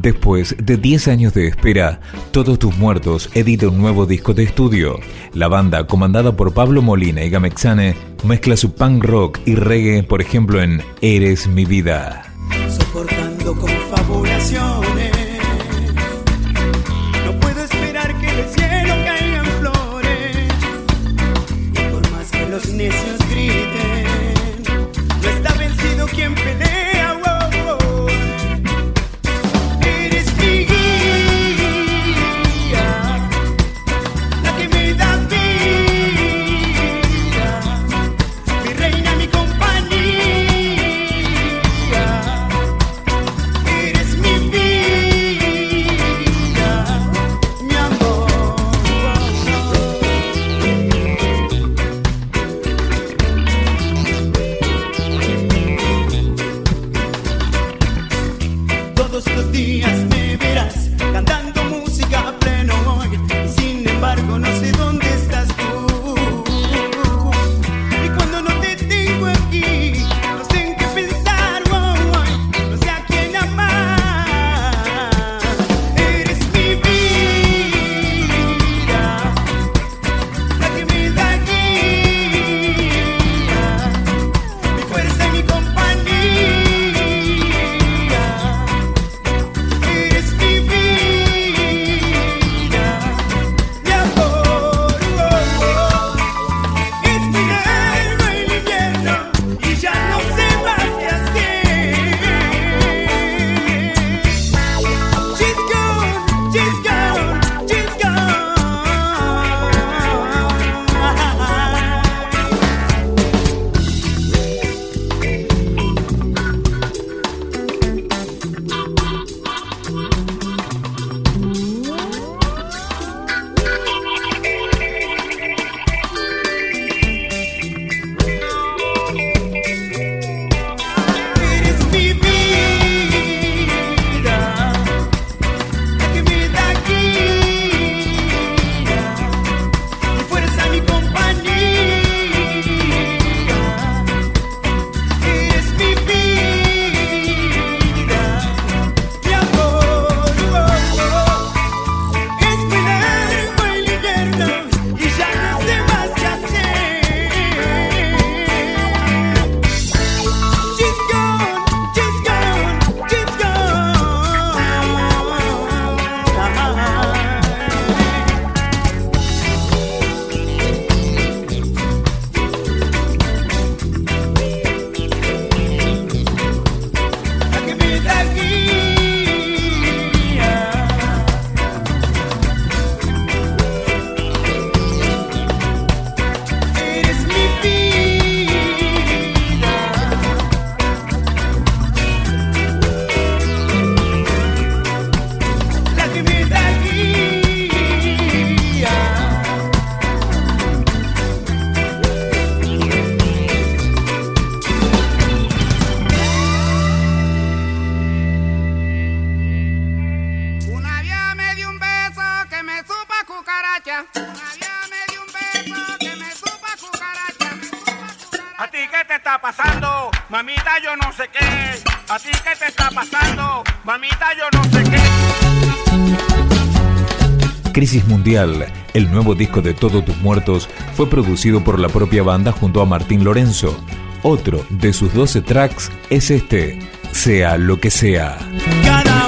Después de 10 años de espera, Todos tus muertos edita un nuevo disco de estudio. La banda, comandada por Pablo Molina y Gamexane, mezcla su punk rock y reggae, por ejemplo, en Eres mi vida. Soportando confabulaciones, no puedo esperar que cielo flores. Necios no sé qué. ¿A ti qué te está pasando? Mamita, yo no sé qué. Crisis Mundial, el nuevo disco de Todos tus muertos, fue producido por la propia banda junto a Martín Lorenzo. Otro de sus 12 tracks es este, Sea lo que sea. Cada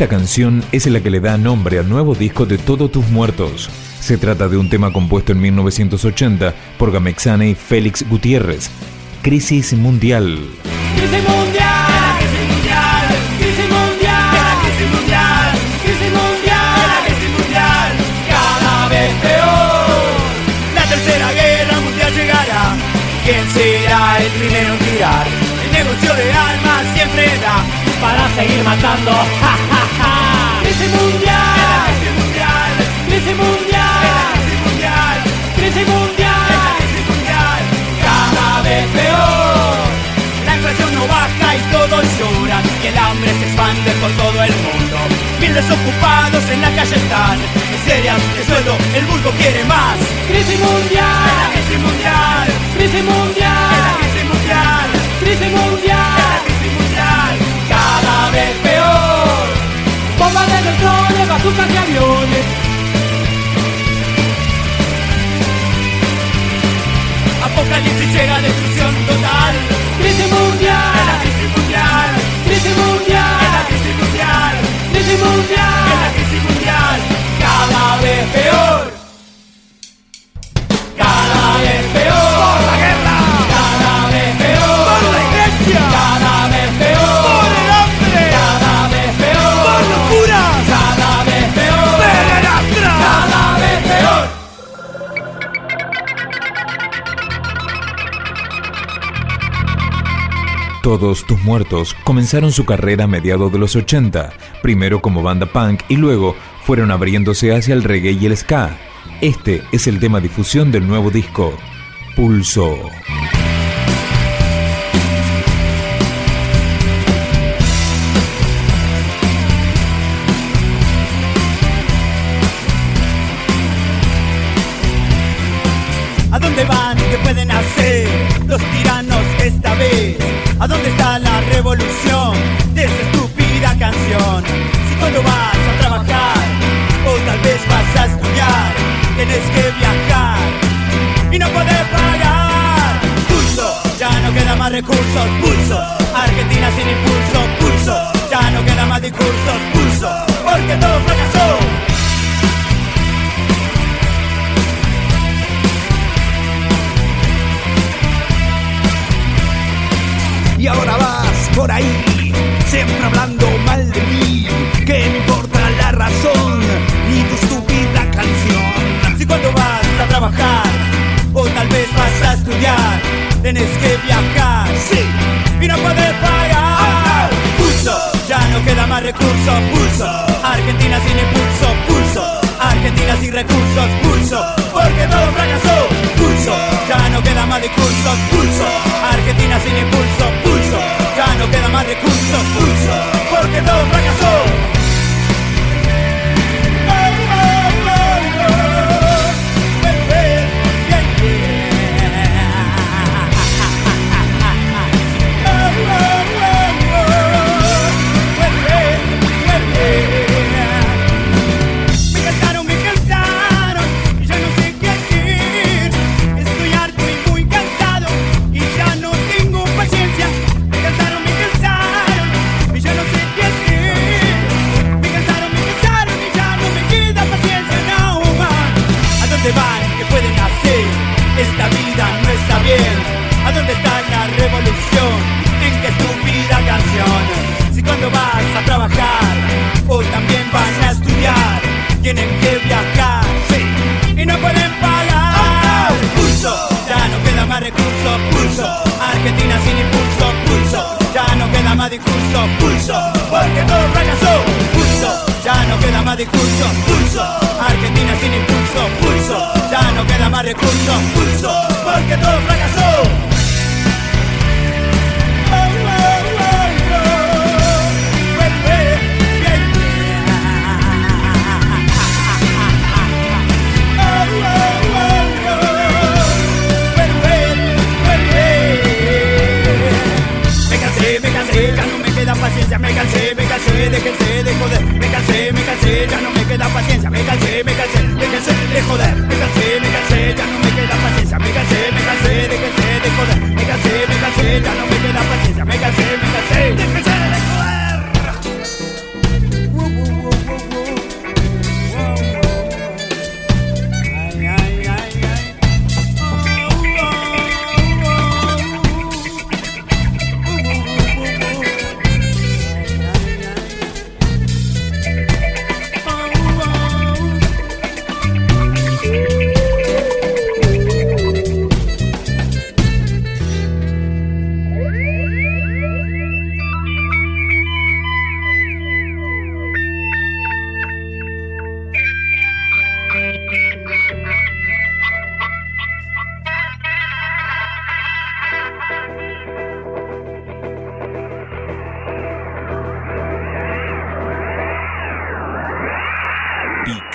Esta canción es la que le da nombre al nuevo disco de Todos tus muertos. Se trata de un tema compuesto en 1980 por Gamexane y Félix Gutiérrez. Crisis Mundial. Crisis mundial, crisis mundial, crisis mundial, crisis mundial, cada vez peor. La tercera guerra mundial llegará. ¿Quién será el primero en tirar? El negocio de armas siempre da para seguir matando. Ja. Desocupados en la calle están, miserias de sueldo, el vulgo quiere más. Crisis mundial, crisis mundial, crisis mundial, crisis mundial, crisis mundial, crisis mundial, cada vez peor. Bombas de neutrones, bazucas y aviones. Apocalipsis llega, destrucción Todos tus muertos comenzaron su carrera a mediados de los 80, primero como banda punk y luego fueron abriéndose hacia el reggae y el ska. Este es el tema difusión del nuevo disco, Pulso. ¿A dónde está la revolución de esa estúpida canción? Si cuando vas a trabajar o tal vez vas a estudiar, tienes que viajar y no podés pagar. Pulso, ya no queda más recursos. Pulso, Argentina sin impulso. Pulso, ya no queda más discursos. Pulso, porque todo fracasó. Por ahí, siempre hablando mal de mí. ¿Qué me importa la razón ni tu estúpida canción? Si cuando vas a trabajar o tal vez vas a estudiar, tienes que viajar, sí, y no puedes pagar. Pulso, ya no queda más recursos. Pulso, Argentina sin impulso. Pulso, Argentina sin recursos. Pulso, porque todo fracasó. Pulso, ya no queda más discursos. Pulso, Argentina sin impulso. Pulso, ya no queda más recursos. Porque todo fracasó. Esta vida no está bien. ¿A dónde está la revolución? ¿En qué estúpida canción? Si cuando vas a trabajar o también van a estudiar, tienen que viajar, sí, y no pueden pagar. Pulso, ya no queda más recursos. Pulso, Argentina sin impulso. Pulso, ya no queda más discurso. Pulso, porque todo fracasó. Pulso, ya no queda más discurso. Pulso, Argentina sin impulso. Pulso, queda más recursos. Pulso, porque todo fracasó. Paciencia, me cansé, me cansé, déjense de joder, me cansé, me cansé, ya no me queda paciencia, me cansé,